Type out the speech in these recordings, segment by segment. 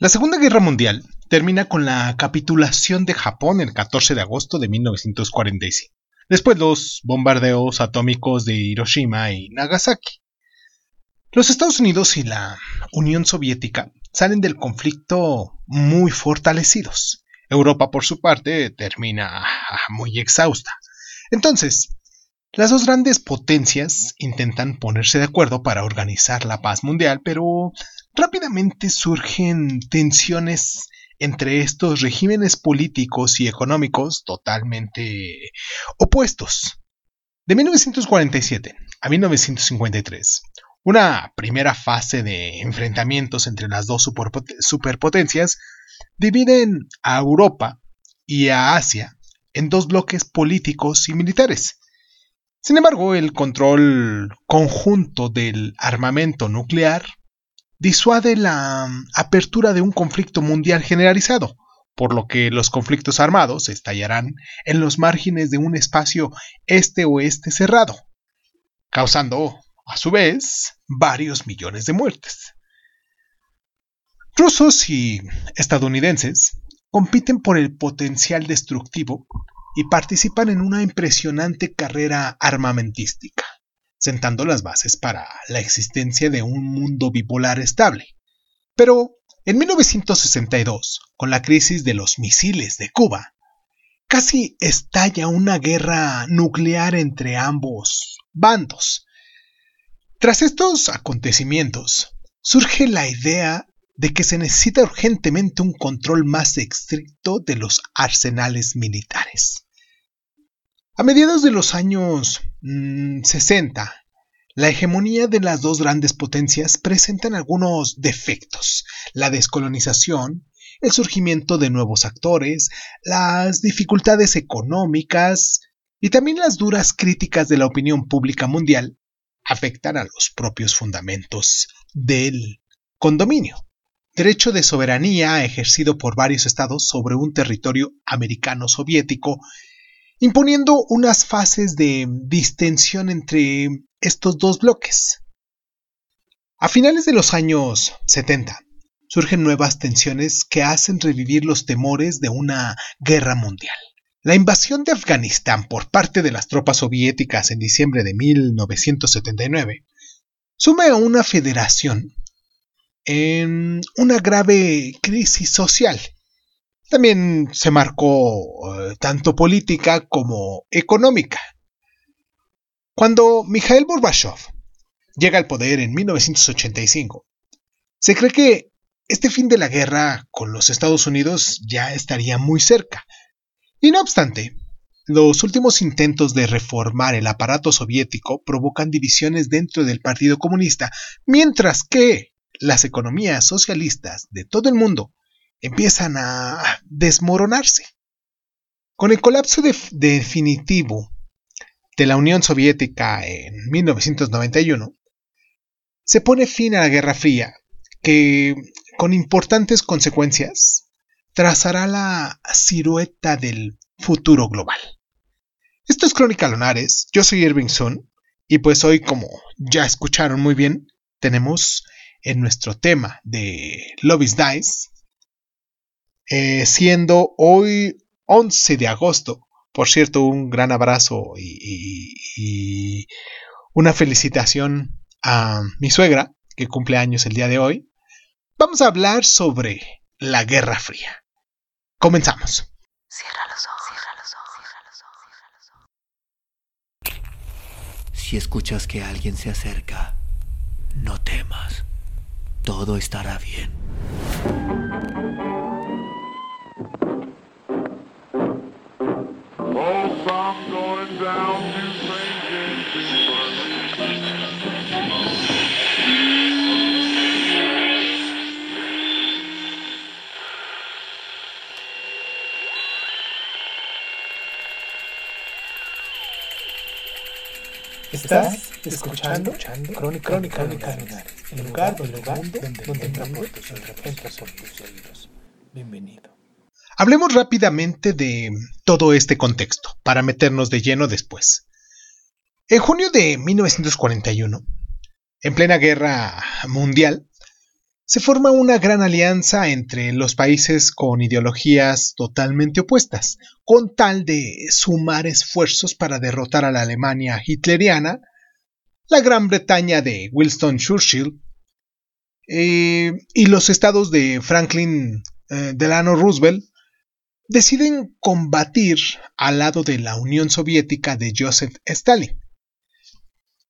La Segunda Guerra Mundial termina con la capitulación de Japón el 14 de agosto de 1945, después los bombardeos atómicos de Hiroshima y Nagasaki. Los Estados Unidos y la Unión Soviética salen del conflicto muy fortalecidos. Europa, por su parte, termina muy exhausta. Entonces, las dos grandes potencias intentan ponerse de acuerdo para organizar la paz mundial, pero rápidamente surgen tensiones entre estos regímenes políticos y económicos totalmente opuestos. De 1947 a 1953, una primera fase de enfrentamientos entre las dos superpotencias dividen a Europa y a Asia en dos bloques políticos y militares. Sin embargo, el control conjunto del armamento nuclear disuade la apertura de un conflicto mundial generalizado, por lo que los conflictos armados estallarán en los márgenes de un espacio este-oeste cerrado, causando, a su vez, varios millones de muertes. Rusos y estadounidenses compiten por el potencial destructivo y participan en una impresionante carrera armamentística, sentando las bases para la existencia de un mundo bipolar estable. Pero en 1962, con la crisis de los misiles de Cuba, casi estalla una guerra nuclear entre ambos bandos. Tras estos acontecimientos, surge la idea de que se necesita urgentemente un control más estricto de los arsenales militares. A mediados de los años 60, mm, la hegemonía de las dos grandes potencias presentan algunos defectos. La descolonización, el surgimiento de nuevos actores, las dificultades económicas y también las duras críticas de la opinión pública mundial afectan a los propios fundamentos del condominio derecho de soberanía ejercido por varios estados sobre un territorio americano soviético, imponiendo unas fases de distensión entre estos dos bloques. A finales de los años 70, surgen nuevas tensiones que hacen revivir los temores de una guerra mundial. La invasión de Afganistán por parte de las tropas soviéticas en diciembre de 1979 sume a una federación en una grave crisis social. También se marcó eh, tanto política como económica. Cuando Mikhail Gorbachev llega al poder en 1985, se cree que este fin de la guerra con los Estados Unidos ya estaría muy cerca. Y no obstante, los últimos intentos de reformar el aparato soviético provocan divisiones dentro del Partido Comunista, mientras que las economías socialistas de todo el mundo empiezan a desmoronarse. Con el colapso definitivo de la Unión Soviética en 1991, se pone fin a la Guerra Fría, que con importantes consecuencias trazará la silueta del futuro global. Esto es Crónica Lunares, yo soy Irving Sun, y pues hoy, como ya escucharon muy bien, tenemos en nuestro tema de Love is Dice, eh, siendo hoy 11 de agosto. Por cierto, un gran abrazo y, una felicitación a mi suegra, que cumple años el día de hoy. Vamos a hablar sobre la Guerra Fría. Comenzamos. Cierra los ojos, cierra los ojos, cierra los ojos. Si escuchas que alguien se acerca, no temas todo estará bien. Estás escuchando, escuchando Crónica, Crónica, Crónica el lugar, el lugar donde, donde, donde tus oídos. Bienvenido. Hablemos rápidamente de todo este contexto, para meternos de lleno después. En junio de 1941, en plena guerra mundial, se forma una gran alianza entre los países con ideologías totalmente opuestas, con tal de sumar esfuerzos para derrotar a la Alemania hitleriana, la Gran Bretaña de Winston Churchill eh, y los estados de Franklin eh, Delano Roosevelt deciden combatir al lado de la Unión Soviética de Joseph Stalin.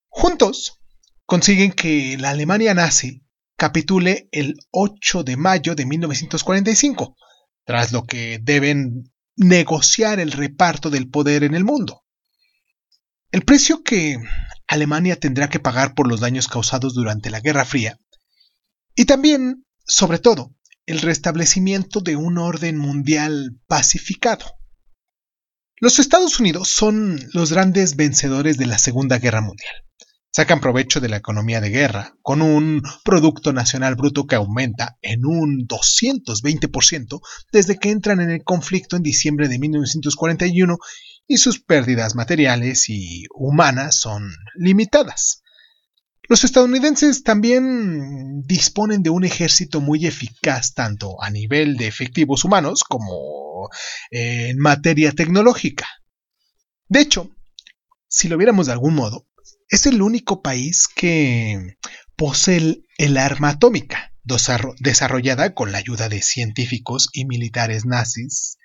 Juntos consiguen que la Alemania nazi capitule el 8 de mayo de 1945, tras lo que deben negociar el reparto del poder en el mundo. El precio que Alemania tendrá que pagar por los daños causados durante la Guerra Fría y también, sobre todo, el restablecimiento de un orden mundial pacificado. Los Estados Unidos son los grandes vencedores de la Segunda Guerra Mundial sacan provecho de la economía de guerra, con un Producto Nacional Bruto que aumenta en un 220% desde que entran en el conflicto en diciembre de 1941 y sus pérdidas materiales y humanas son limitadas. Los estadounidenses también disponen de un ejército muy eficaz tanto a nivel de efectivos humanos como en materia tecnológica. De hecho, si lo viéramos de algún modo, es el único país que posee el arma atómica, desarrollada con la ayuda de científicos y militares nazis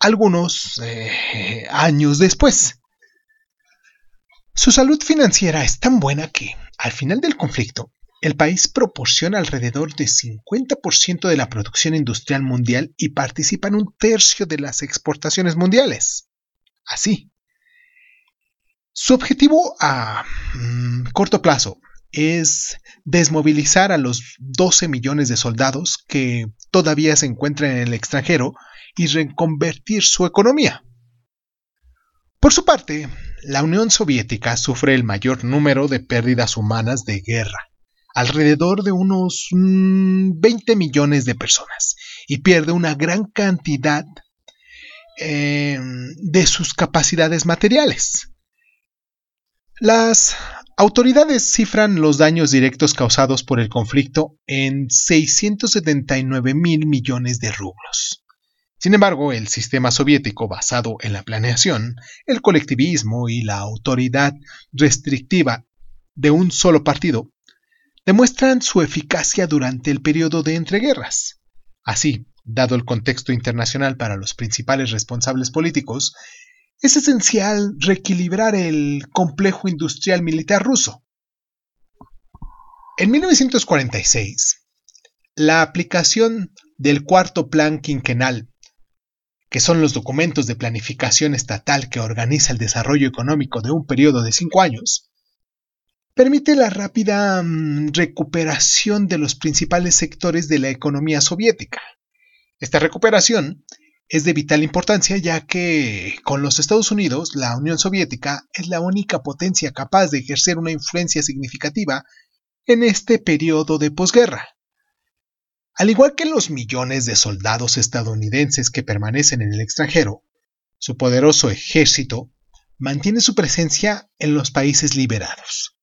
algunos eh, años después. Su salud financiera es tan buena que, al final del conflicto, el país proporciona alrededor de 50% de la producción industrial mundial y participa en un tercio de las exportaciones mundiales. Así, su objetivo a mm, corto plazo es desmovilizar a los 12 millones de soldados que todavía se encuentran en el extranjero y reconvertir su economía. Por su parte, la Unión Soviética sufre el mayor número de pérdidas humanas de guerra, alrededor de unos 20 mm, millones de personas, y pierde una gran cantidad eh, de sus capacidades materiales. Las autoridades cifran los daños directos causados por el conflicto en 679 mil millones de rublos. Sin embargo, el sistema soviético basado en la planeación, el colectivismo y la autoridad restrictiva de un solo partido demuestran su eficacia durante el periodo de entreguerras. Así, dado el contexto internacional para los principales responsables políticos, es esencial reequilibrar el complejo industrial militar ruso. En 1946, la aplicación del cuarto plan quinquenal, que son los documentos de planificación estatal que organiza el desarrollo económico de un periodo de cinco años, permite la rápida mm, recuperación de los principales sectores de la economía soviética. Esta recuperación es de vital importancia ya que con los Estados Unidos la Unión Soviética es la única potencia capaz de ejercer una influencia significativa en este periodo de posguerra. Al igual que los millones de soldados estadounidenses que permanecen en el extranjero, su poderoso ejército mantiene su presencia en los países liberados.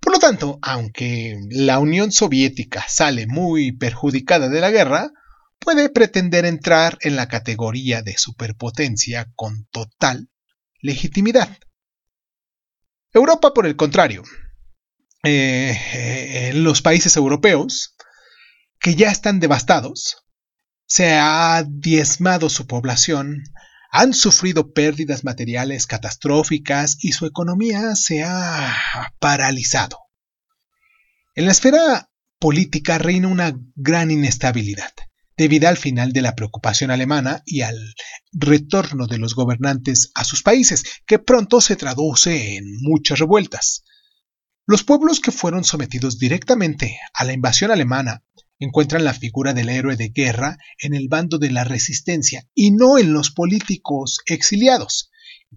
Por lo tanto, aunque la Unión Soviética sale muy perjudicada de la guerra, puede pretender entrar en la categoría de superpotencia con total legitimidad. Europa, por el contrario, eh, eh, en los países europeos, que ya están devastados, se ha diezmado su población, han sufrido pérdidas materiales catastróficas y su economía se ha paralizado. En la esfera política reina una gran inestabilidad debido al final de la preocupación alemana y al retorno de los gobernantes a sus países, que pronto se traduce en muchas revueltas. Los pueblos que fueron sometidos directamente a la invasión alemana encuentran la figura del héroe de guerra en el bando de la resistencia y no en los políticos exiliados.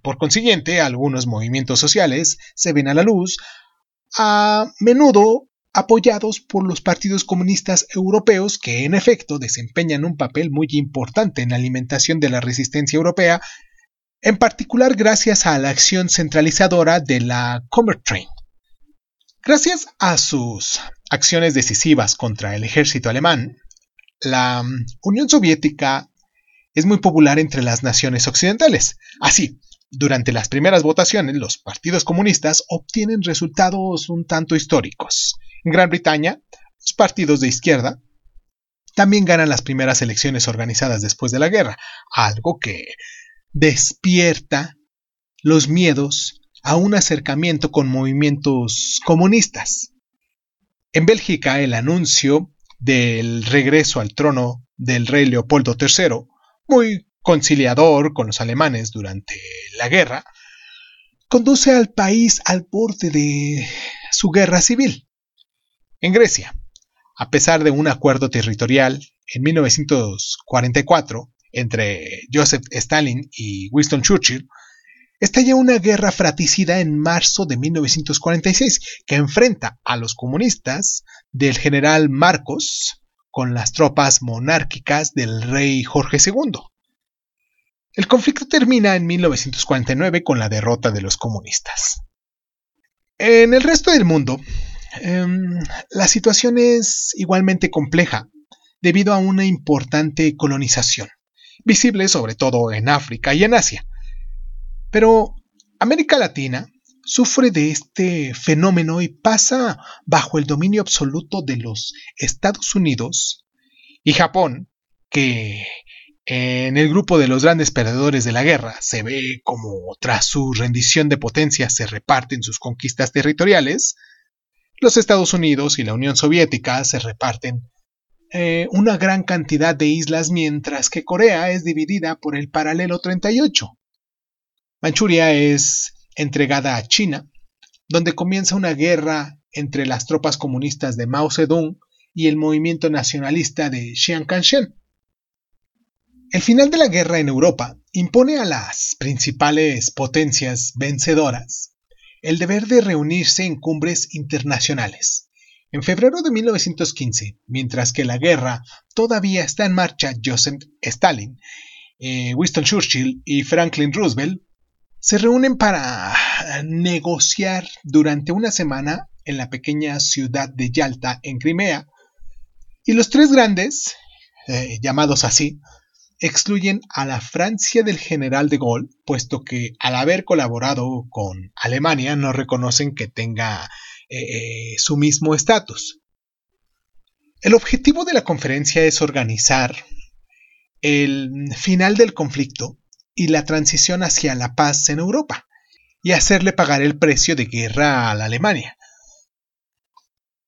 Por consiguiente, algunos movimientos sociales se ven a la luz, a menudo apoyados por los partidos comunistas europeos que en efecto desempeñan un papel muy importante en la alimentación de la resistencia europea, en particular gracias a la acción centralizadora de la Commertrain. Gracias a sus acciones decisivas contra el ejército alemán, la Unión Soviética es muy popular entre las naciones occidentales. Así, durante las primeras votaciones, los partidos comunistas obtienen resultados un tanto históricos. En Gran Bretaña, los partidos de izquierda también ganan las primeras elecciones organizadas después de la guerra, algo que despierta los miedos a un acercamiento con movimientos comunistas. En Bélgica, el anuncio del regreso al trono del rey Leopoldo III, muy conciliador con los alemanes durante la guerra, conduce al país al borde de su guerra civil. En Grecia, a pesar de un acuerdo territorial en 1944 entre Joseph Stalin y Winston Churchill, estalla una guerra fratricida en marzo de 1946 que enfrenta a los comunistas del general Marcos con las tropas monárquicas del rey Jorge II. El conflicto termina en 1949 con la derrota de los comunistas. En el resto del mundo, em, la situación es igualmente compleja debido a una importante colonización, visible sobre todo en África y en Asia. Pero América Latina sufre de este fenómeno y pasa bajo el dominio absoluto de los Estados Unidos y Japón, que en el grupo de los grandes perdedores de la guerra se ve como tras su rendición de potencia se reparten sus conquistas territoriales, los Estados Unidos y la Unión Soviética se reparten eh, una gran cantidad de islas mientras que Corea es dividida por el paralelo 38. Manchuria es entregada a China, donde comienza una guerra entre las tropas comunistas de Mao Zedong y el movimiento nacionalista de Chiang Kai-shek. El final de la guerra en Europa impone a las principales potencias vencedoras el deber de reunirse en cumbres internacionales. En febrero de 1915, mientras que la guerra todavía está en marcha, Joseph Stalin, eh, Winston Churchill y Franklin Roosevelt se reúnen para negociar durante una semana en la pequeña ciudad de Yalta, en Crimea, y los tres grandes, eh, llamados así, excluyen a la Francia del general de Gaulle, puesto que al haber colaborado con Alemania no reconocen que tenga eh, eh, su mismo estatus. El objetivo de la conferencia es organizar el final del conflicto y la transición hacia la paz en Europa, y hacerle pagar el precio de guerra a la Alemania.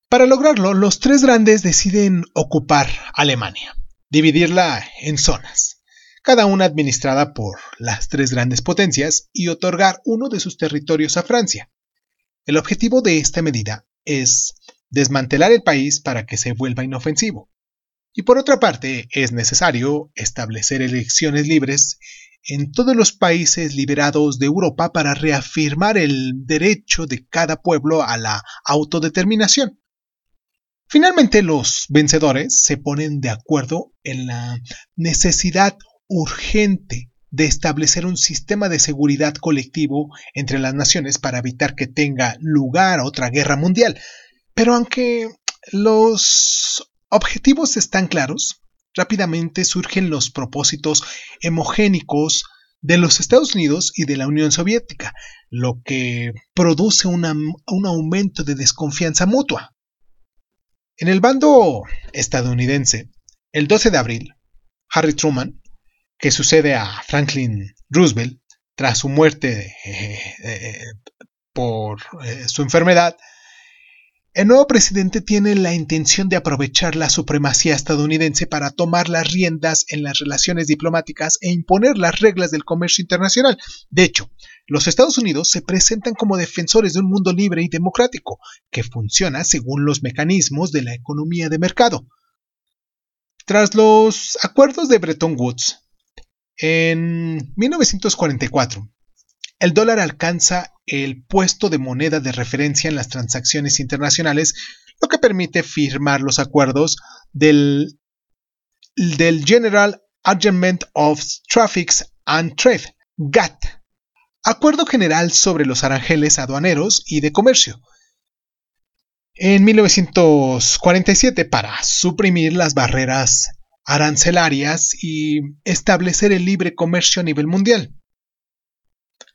Para lograrlo, los tres grandes deciden ocupar Alemania dividirla en zonas, cada una administrada por las tres grandes potencias, y otorgar uno de sus territorios a Francia. El objetivo de esta medida es desmantelar el país para que se vuelva inofensivo. Y por otra parte, es necesario establecer elecciones libres en todos los países liberados de Europa para reafirmar el derecho de cada pueblo a la autodeterminación. Finalmente los vencedores se ponen de acuerdo en la necesidad urgente de establecer un sistema de seguridad colectivo entre las naciones para evitar que tenga lugar otra guerra mundial. Pero aunque los objetivos están claros, rápidamente surgen los propósitos hemogénicos de los Estados Unidos y de la Unión Soviética, lo que produce un aumento de desconfianza mutua. En el bando estadounidense, el 12 de abril, Harry Truman, que sucede a Franklin Roosevelt tras su muerte eh, eh, por eh, su enfermedad, el nuevo presidente tiene la intención de aprovechar la supremacía estadounidense para tomar las riendas en las relaciones diplomáticas e imponer las reglas del comercio internacional. De hecho, los Estados Unidos se presentan como defensores de un mundo libre y democrático, que funciona según los mecanismos de la economía de mercado. Tras los acuerdos de Bretton Woods, en 1944, el dólar alcanza el puesto de moneda de referencia en las transacciones internacionales, lo que permite firmar los acuerdos del, General Agreement of Traffics and Trade, GATT, Acuerdo General sobre los Aranjeles Aduaneros y de Comercio. en 1947 para suprimir las barreras arancelarias y establecer el libre comercio a nivel mundial.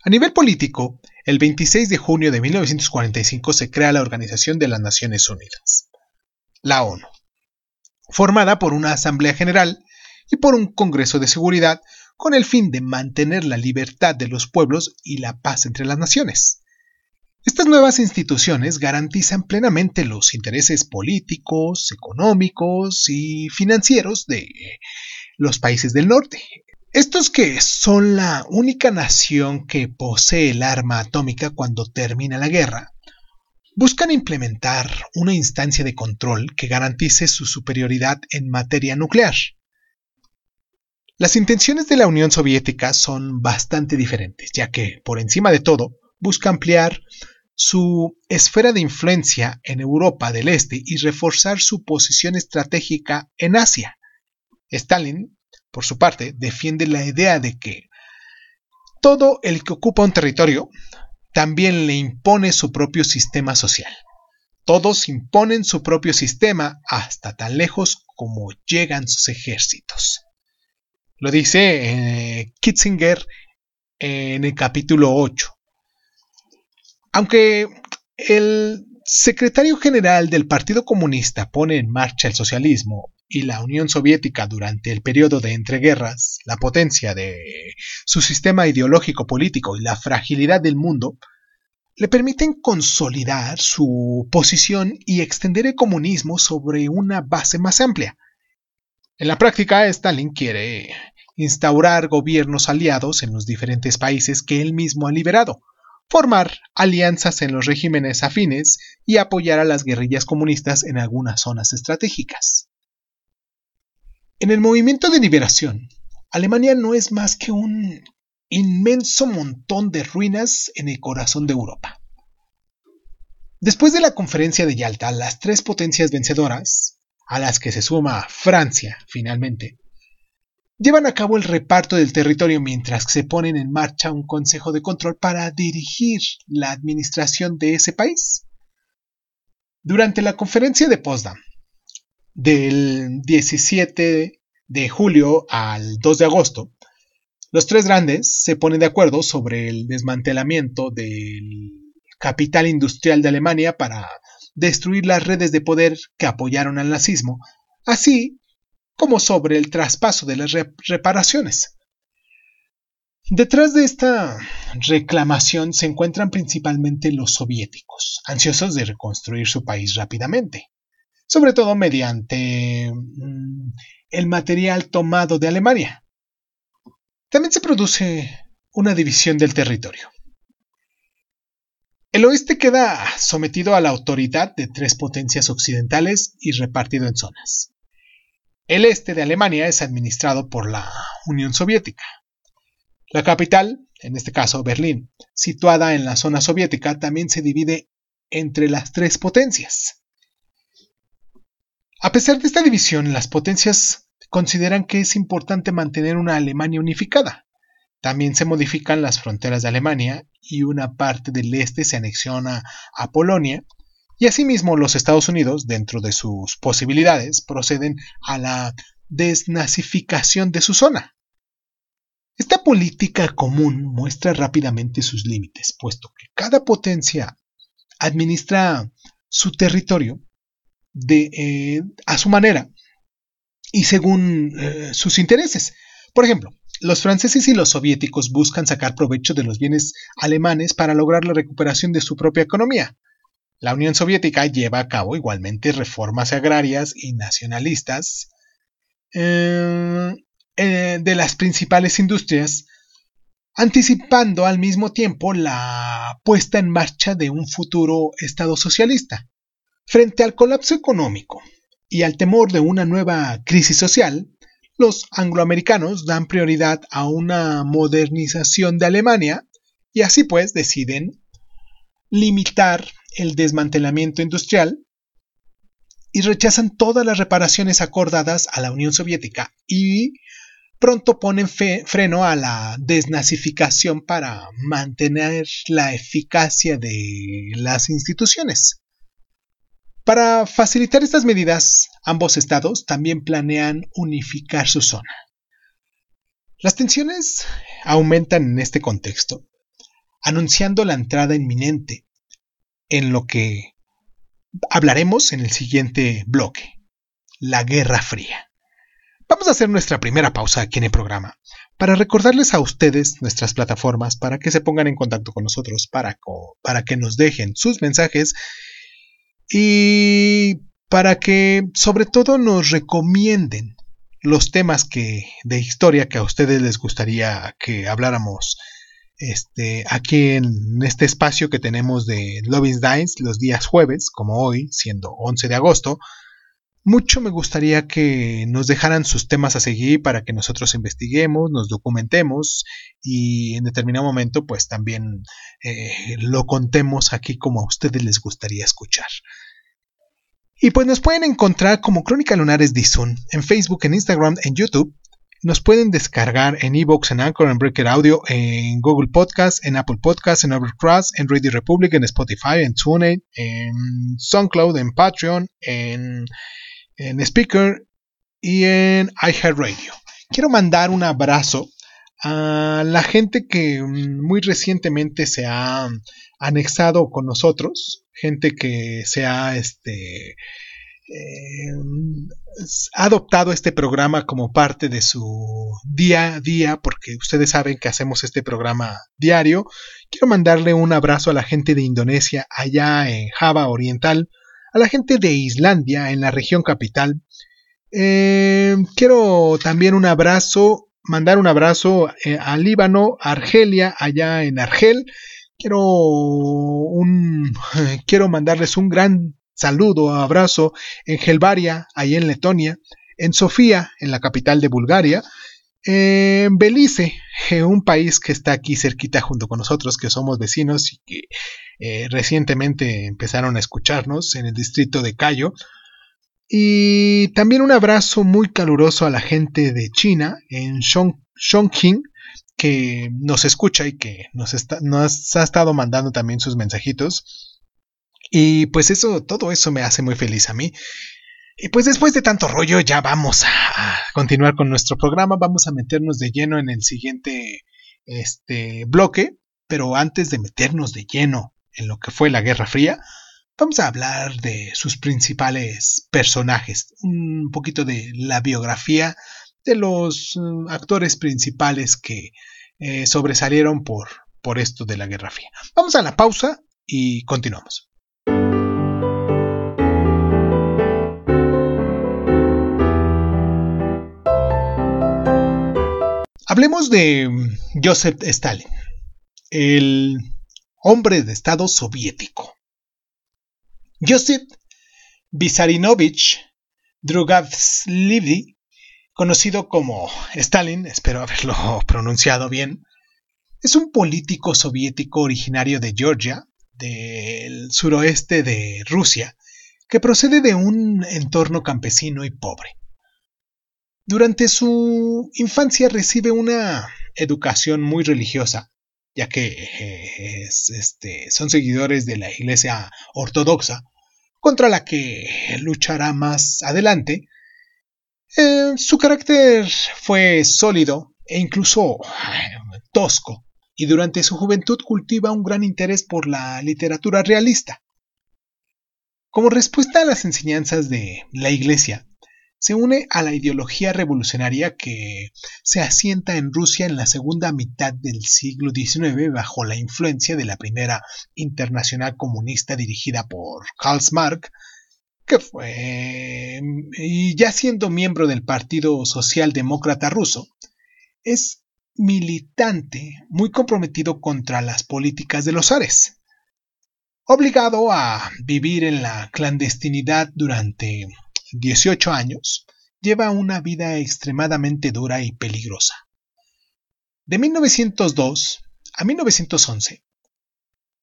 A nivel político, el 26 de junio de 1945 se crea la Organización de las Naciones Unidas, la ONU, formada por una Asamblea General y por un Congreso de Seguridad con el fin de mantener la libertad de los pueblos y la paz entre las naciones. Estas nuevas instituciones garantizan plenamente los intereses políticos, económicos y financieros de los países del norte. Estos que son la única nación que posee el arma atómica cuando termina la guerra, buscan implementar una instancia de control que garantice su superioridad en materia nuclear. Las intenciones de la Unión Soviética son bastante diferentes, ya que, por encima de todo, busca ampliar su esfera de influencia en Europa del Este y reforzar su posición estratégica en Asia. Stalin, por su parte, defiende la idea de que todo el que ocupa un territorio también le impone su propio sistema social. Todos imponen su propio sistema hasta tan lejos como llegan sus ejércitos. Lo dice eh, Kitzinger en el capítulo 8. Aunque el secretario general del Partido Comunista pone en marcha el socialismo y la Unión Soviética durante el periodo de entreguerras, la potencia de su sistema ideológico político y la fragilidad del mundo, le permiten consolidar su posición y extender el comunismo sobre una base más amplia. En la práctica, Stalin quiere instaurar gobiernos aliados en los diferentes países que él mismo ha liberado, formar alianzas en los regímenes afines y apoyar a las guerrillas comunistas en algunas zonas estratégicas. En el movimiento de liberación, Alemania no es más que un inmenso montón de ruinas en el corazón de Europa. Después de la conferencia de Yalta, las tres potencias vencedoras, a las que se suma Francia finalmente, llevan a cabo el reparto del territorio mientras se ponen en marcha un consejo de control para dirigir la administración de ese país. Durante la conferencia de Potsdam, del 17 de julio al 2 de agosto, los tres grandes se ponen de acuerdo sobre el desmantelamiento del capital industrial de Alemania para destruir las redes de poder que apoyaron al nazismo, así como sobre el traspaso de las reparaciones. Detrás de esta reclamación se encuentran principalmente los soviéticos, ansiosos de reconstruir su país rápidamente, sobre todo mediante mm, el material tomado de Alemania. También se produce una división del territorio. El oeste queda sometido a la autoridad de tres potencias occidentales y repartido en zonas. El este de Alemania es administrado por la Unión Soviética. La capital, en este caso Berlín, situada en la zona soviética, también se divide entre las tres potencias. A pesar de esta división, las potencias consideran que es importante mantener una Alemania unificada. También se modifican las fronteras de Alemania y una parte del este se anexiona a Polonia y asimismo los Estados Unidos, dentro de sus posibilidades, proceden a la desnazificación de su zona. Esta política común muestra rápidamente sus límites, puesto que cada potencia administra su territorio eh, a su manera y según eh, sus intereses. Por ejemplo, los franceses y los soviéticos buscan sacar provecho de los bienes alemanes para lograr la recuperación de su propia economía. La Unión Soviética lleva a cabo igualmente reformas agrarias y nacionalistas eh, eh, de las principales industrias, anticipando al mismo tiempo la puesta en marcha de un futuro Estado socialista. Frente al colapso económico y al temor de una nueva crisis social, los angloamericanos dan prioridad a una modernización de Alemania y así pues deciden limitar el desmantelamiento industrial y rechazan todas las reparaciones acordadas a la Unión Soviética y pronto ponen freno a la desnazificación para mantener la eficacia de las instituciones. Para facilitar estas medidas, ambos estados también planean unificar su zona. Las tensiones aumentan en este contexto, anunciando la entrada inminente en lo que hablaremos en el siguiente bloque, la Guerra Fría. Vamos a hacer nuestra primera pausa aquí en el programa para recordarles a ustedes nuestras plataformas para que se pongan en contacto con nosotros, para, para que nos dejen sus mensajes y para que sobre todo nos recomienden los temas que, de historia que a ustedes les gustaría que habláramos este, aquí en este espacio que tenemos de Loving Dines los días jueves, como hoy, siendo 11 de agosto, mucho me gustaría que nos dejaran sus temas a seguir para que nosotros investiguemos, nos documentemos y en determinado momento pues también eh, lo contemos aquí como a ustedes les gustaría escuchar. Y pues nos pueden encontrar como Crónica Lunares Dizun en Facebook, en Instagram, en YouTube. Nos pueden descargar en Evox, en Anchor, en Breaker Audio, en Google Podcast, en Apple Podcast, en Overcross, en Radio Republic, en Spotify, en TuneIn, en SoundCloud, en Patreon, en en Speaker y en iHeartRadio. Quiero mandar un abrazo a la gente que mm, muy recientemente se ha anexado con nosotros, gente que se ha este, ha adoptado este programa como parte de su día a día, porque ustedes saben que hacemos este programa diario. Quiero mandarle un abrazo a la gente de Indonesia, allá en Java Oriental, a la gente de Islandia, en la región capital. Eh, quiero también un abrazo, mandar un abrazo eh, a Líbano, Argelia, allá en Argel. Quiero, un, quiero mandarles un gran saludo, abrazo en Gelvaria, allá en Letonia, en Sofía, en la capital de Bulgaria, en Belice, un país que está aquí cerquita junto con nosotros, que somos vecinos y que eh, recientemente empezaron a escucharnos en el distrito de Cayo. Y también un abrazo muy caluroso a la gente de China en Chongqing, que nos escucha y que nos, nos ha estado mandando también sus mensajitos. Y pues eso, todo eso me hace muy feliz a mí. Y pues después de tanto rollo ya vamos a continuar con nuestro programa, vamos a meternos de lleno en el siguiente este bloque, pero antes de meternos de lleno en lo que fue la Guerra Fría, vamos a hablar de sus principales personajes, un poquito de la biografía de los mm, actores principales que eh, sobresalieron por, por esto de la Guerra Fría. Vamos a la pausa y continuamos. Hablemos de Joseph Stalin, el hombre de Estado soviético. Joseph Vissarinovich Drugavslivi, conocido como Stalin, espero haberlo pronunciado bien, es un político soviético originario de Georgia, del suroeste de Rusia, que procede de un entorno campesino y pobre. Durante su infancia recibe una educación muy religiosa, ya que eh, este, son seguidores de la Iglesia Ortodoxa, contra la que luchará más adelante. Eh, su carácter fue sólido e incluso eh, tosco, y durante su juventud cultiva un gran interés por la literatura realista. Como respuesta a las enseñanzas de la Iglesia, se une a la ideología revolucionaria que se asienta en Rusia en la segunda mitad del siglo XIX bajo la influencia de la primera internacional comunista dirigida por Karl Marx, que fue, y ya siendo miembro del Partido Socialdemócrata ruso, es militante muy comprometido contra las políticas de los Ares. Obligado a vivir en la clandestinidad durante 18 años, lleva una vida extremadamente dura y peligrosa. De 1902 a 1911,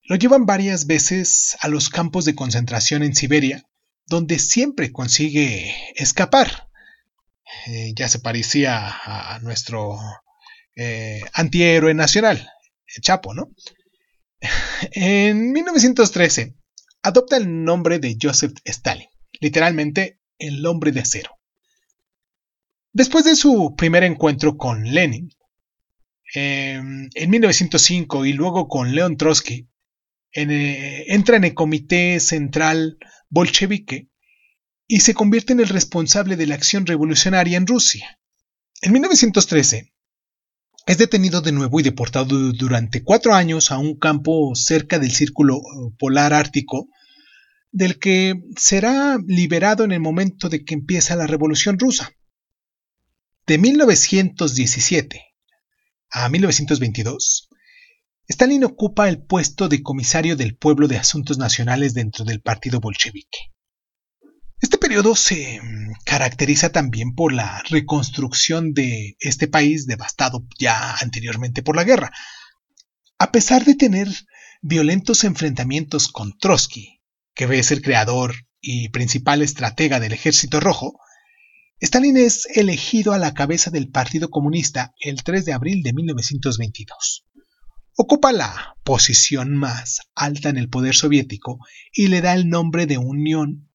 lo llevan varias veces a los campos de concentración en Siberia, donde siempre consigue escapar. Eh, ya se parecía a nuestro eh, antihéroe nacional, Chapo, ¿no? En 1913, adopta el nombre de Joseph Stalin, literalmente el hombre de acero. Después de su primer encuentro con Lenin, eh, en 1905 y luego con Leon Trotsky, eh, entra en el Comité Central Bolchevique y se convierte en el responsable de la acción revolucionaria en Rusia. En 1913, es detenido de nuevo y deportado durante cuatro años a un campo cerca del Círculo Polar Ártico, del que será liberado en el momento de que empieza la Revolución Rusa. De 1917 a 1922, Stalin ocupa el puesto de comisario del pueblo de asuntos nacionales dentro del partido bolchevique. Este periodo se mm, caracteriza también por la reconstrucción de este país devastado ya anteriormente por la guerra. A pesar de tener violentos enfrentamientos con Trotsky, que es el creador y principal estratega del Ejército Rojo, Stalin es elegido a la cabeza del Partido Comunista el 3 de abril de 1922. Ocupa la posición más alta en el poder soviético y le da el nombre de Unión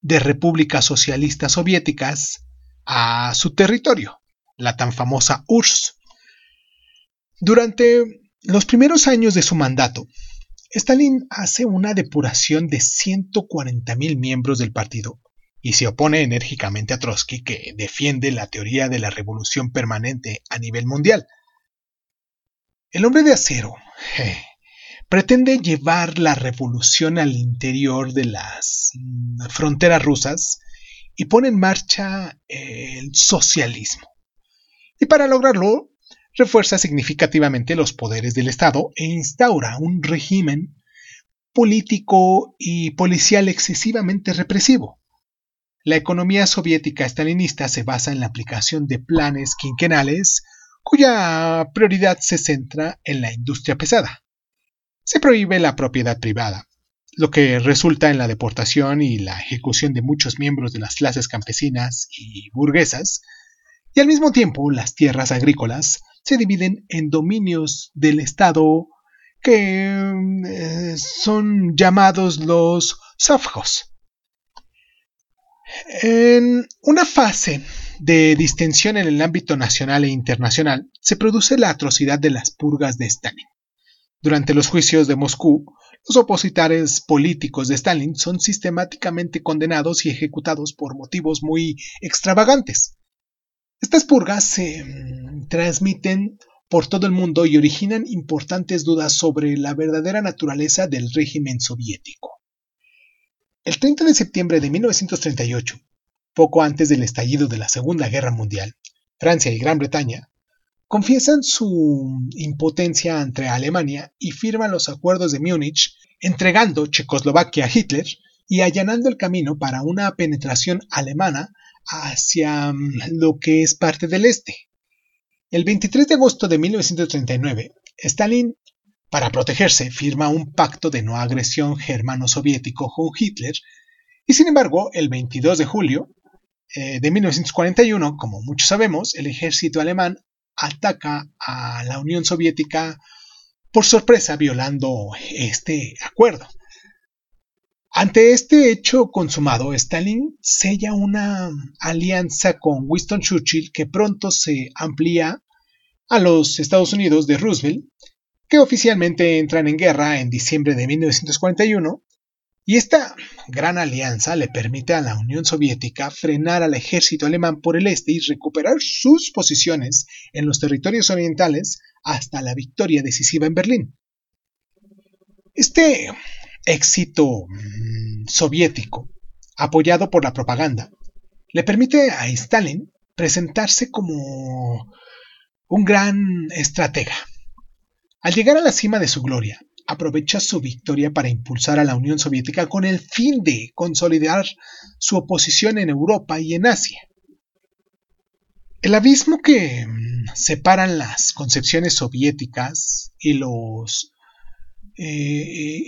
de repúblicas socialistas soviéticas a su territorio, la tan famosa URSS. Durante los primeros años de su mandato, Stalin hace una depuración de 140.000 miembros del partido y se opone enérgicamente a Trotsky, que defiende la teoría de la revolución permanente a nivel mundial. El hombre de acero pretende llevar la revolución al interior de las mm, fronteras rusas y pone en marcha el socialismo. Y para lograrlo, refuerza significativamente los poderes del Estado e instaura un régimen político y policial excesivamente represivo. La economía soviética estalinista se basa en la aplicación de planes quinquenales cuya prioridad se centra en la industria pesada se prohíbe la propiedad privada, lo que resulta en la deportación y la ejecución de muchos miembros de las clases campesinas y burguesas, y al mismo tiempo las tierras agrícolas se dividen en dominios del Estado que eh, son llamados los sovjos. En una fase de distensión en el ámbito nacional e internacional se produce la atrocidad de las purgas de Stalin. Durante los juicios de Moscú, los opositores políticos de Stalin son sistemáticamente condenados y ejecutados por motivos muy extravagantes. Estas purgas se mm, transmiten por todo el mundo y originan importantes dudas sobre la verdadera naturaleza del régimen soviético. El 30 de septiembre de 1938, poco antes del estallido de la Segunda Guerra Mundial, Francia y Gran Bretaña confiesan su impotencia ante Alemania y firman los acuerdos de Múnich, entregando Checoslovaquia a Hitler y allanando el camino para una penetración alemana hacia mm, lo que es parte del este. El 23 de agosto de 1939, Stalin, para protegerse, firma un pacto de no agresión germano-soviético con Hitler, y sin embargo, el 22 de julio eh, de 1941, como muchos sabemos, el ejército alemán ataca a la Unión Soviética por sorpresa violando este acuerdo. Ante este hecho consumado, Stalin sella una alianza con Winston Churchill que pronto se amplía a los Estados Unidos de Roosevelt, que oficialmente entran en guerra en diciembre de 1941 y esta gran alianza le permite a la Unión Soviética frenar al ejército alemán por el este y recuperar sus posiciones en los territorios orientales hasta la victoria decisiva en Berlín. Este éxito mm, soviético, apoyado por la propaganda, le permite a Stalin presentarse como un gran estratega. Al llegar a la cima de su gloria, aprovecha su victoria para impulsar a la Unión Soviética con el fin de consolidar su oposición en Europa y en Asia. El abismo que mm, separan las concepciones soviéticas y los, eh,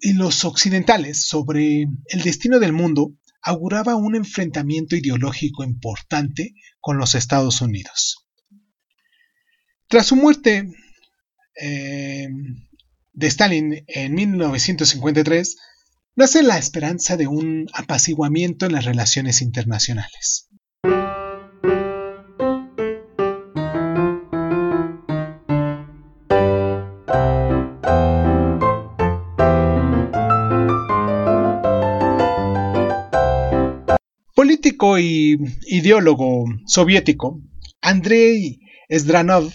y los occidentales sobre el destino del mundo auguraba un enfrentamiento ideológico importante con los Estados Unidos. Tras su muerte, eh, de Stalin en 1953, nace la esperanza de un apaciguamiento en las relaciones internacionales. Político y ideólogo soviético, Andrei Zdranov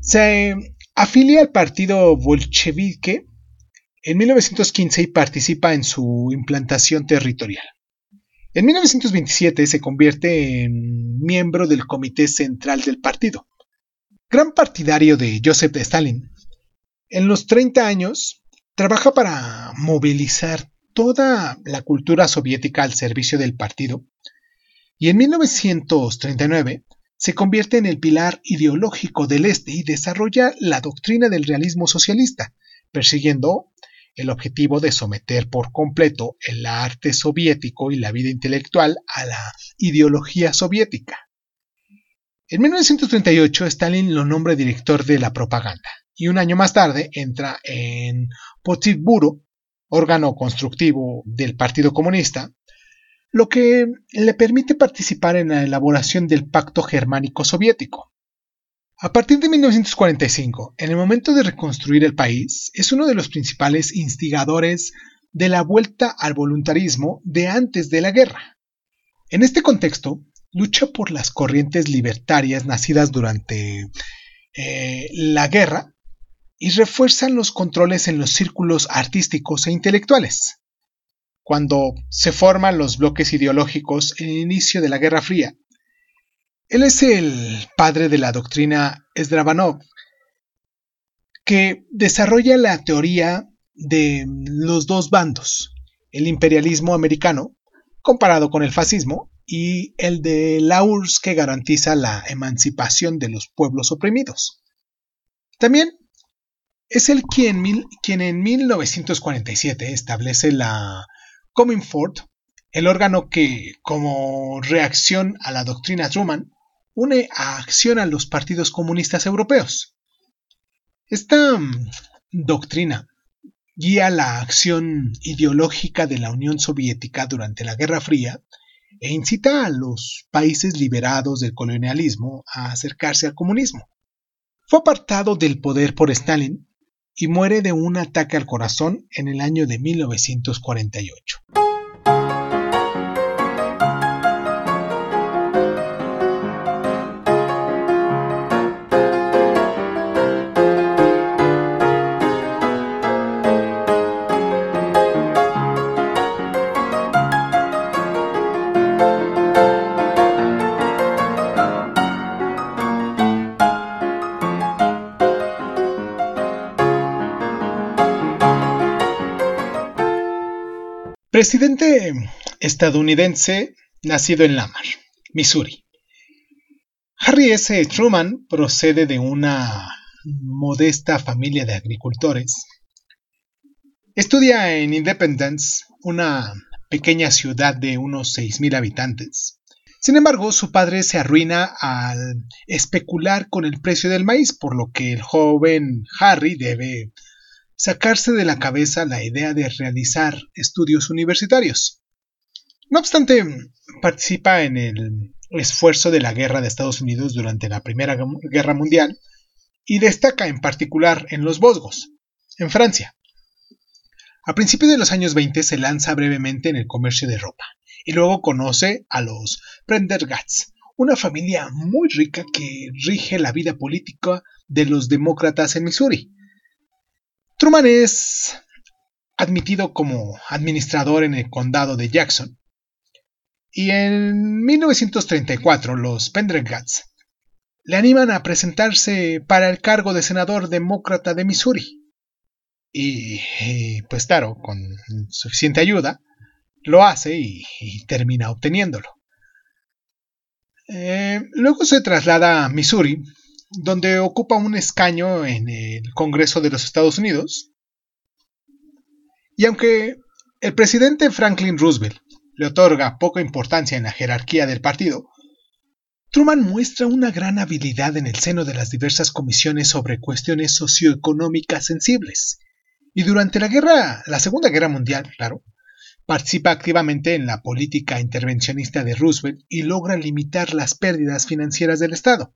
se afilia al partido bolchevique en 1915 y participa en su implantación territorial. En 1927 se convierte en miembro del Comité Central del partido. Gran partidario de Joseph Stalin, en los 30 años trabaja para movilizar toda la cultura soviética al servicio del partido y en 1939 se convierte en el pilar ideológico del Este y desarrolla la doctrina del realismo socialista, persiguiendo el objetivo de someter por completo el arte soviético y la vida intelectual a la ideología soviética. En 1938 Stalin lo nombra director de la propaganda y un año más tarde entra en Politburo, órgano constructivo del Partido Comunista, lo que le permite participar en la elaboración del Pacto Germánico Soviético. A partir de 1945, en el momento de reconstruir el país, es uno de los principales instigadores de la vuelta al voluntarismo de antes de la guerra. En este contexto, lucha por las corrientes libertarias nacidas durante eh, la guerra y refuerzan los controles en los círculos artísticos e intelectuales. Cuando se forman los bloques ideológicos en el inicio de la Guerra Fría, él es el padre de la doctrina Sdravanov, que desarrolla la teoría de los dos bandos, el imperialismo americano, comparado con el fascismo, y el de la URSS que garantiza la emancipación de los pueblos oprimidos. También es el quien, quien en 1947 establece la Commonfort, el órgano que, como reacción a la doctrina Truman, une a acción a los partidos comunistas europeos. Esta mm, doctrina guía la acción ideológica de la Unión Soviética durante la Guerra Fría e incita a los países liberados del colonialismo a acercarse al comunismo. Fue apartado del poder por Stalin y muere de un ataque al corazón en el año de 1948. Presidente estadounidense nacido en Lamar, Missouri. Harry S. Truman procede de una modesta familia de agricultores. Estudia en Independence, una pequeña ciudad de unos 6.000 habitantes. Sin embargo, su padre se arruina al especular con el precio del maíz, por lo que el joven Harry debe sacarse de la cabeza la idea de realizar estudios universitarios. No obstante, participa en el esfuerzo de la guerra de Estados Unidos durante la Primera Guerra Mundial y destaca en particular en los Vosgos, en Francia. A principios de los años 20 se lanza brevemente en el comercio de ropa y luego conoce a los Prendergast, una familia muy rica que rige la vida política de los demócratas en Missouri. Truman es admitido como administrador en el condado de Jackson. Y en 1934 los Pendergast le animan a presentarse para el cargo de senador demócrata de Missouri. Y, pues claro, con suficiente ayuda, lo hace y, termina obteniéndolo. Eh, luego se traslada a Missouri donde ocupa un escaño en el Congreso de los Estados Unidos. Y aunque el presidente Franklin Roosevelt le otorga poca importancia en la jerarquía del partido, Truman muestra una gran habilidad en el seno de las diversas comisiones sobre cuestiones socioeconómicas sensibles, Y durante la guerra, la Segunda Guerra Mundial, claro, participa activamente en la política intervencionista de Roosevelt y logra limitar las pérdidas financieras del Estado.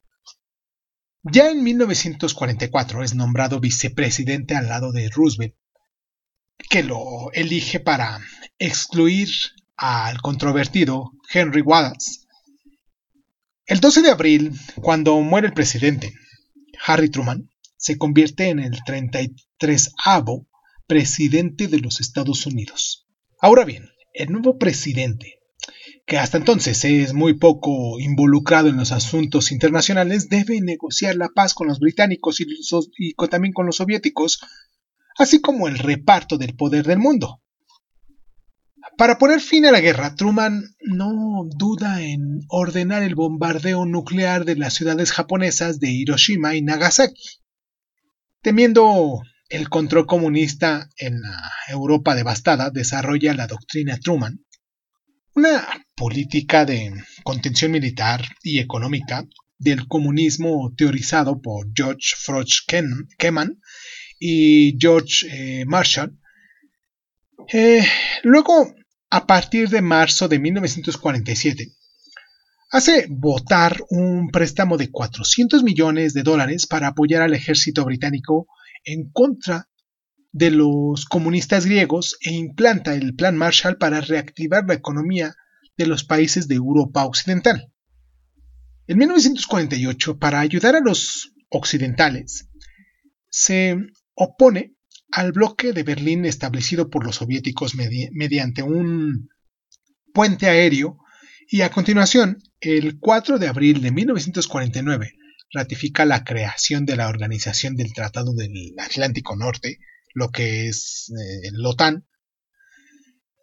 Ya en 1944 es nombrado vicepresidente al lado de Roosevelt, que lo elige para excluir al controvertido Henry Wallace. El 12 de abril, cuando muere el presidente, Harry Truman se convierte en el 33 presidente de los Estados Unidos. Ahora bien, el nuevo presidente que hasta entonces es muy poco involucrado en los asuntos internacionales, debe negociar la paz con los británicos y, también con los soviéticos, así como el reparto del poder del mundo. Para poner fin a la guerra, Truman no duda en ordenar el bombardeo nuclear de las ciudades japonesas de Hiroshima y Nagasaki. Temiendo el control comunista en la Europa devastada, desarrolla la doctrina Truman, una política de contención militar y económica del comunismo teorizado por George Froch Keman y George eh, Marshall. Eh, luego, a partir de marzo de 1947, hace votar un préstamo de 400 millones de dólares para apoyar al ejército británico en contra de los comunistas griegos e implanta el Plan Marshall para reactivar la economía de los países de Europa Occidental. En 1948, para ayudar a los occidentales, se opone al bloque de Berlín establecido por los soviéticos mediante un puente aéreo y a continuación, el 4 de abril de 1949, ratifica la creación de la Organización del Tratado del Atlántico Norte, lo que es eh, la OTAN,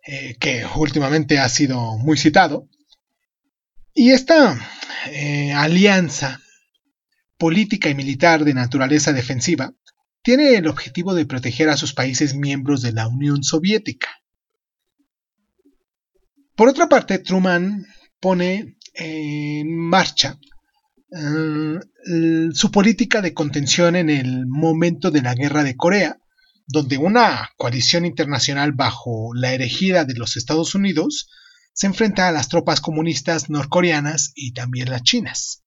eh, que últimamente ha sido muy citado. Y esta eh, alianza política y militar de naturaleza defensiva tiene el objetivo de proteger a sus países miembros de la Unión Soviética. Por otra parte, Truman pone en marcha eh, su política de contención en el momento de la guerra de Corea, donde una coalición internacional bajo la herejía de los Estados Unidos se enfrenta a las tropas comunistas norcoreanas y también las chinas.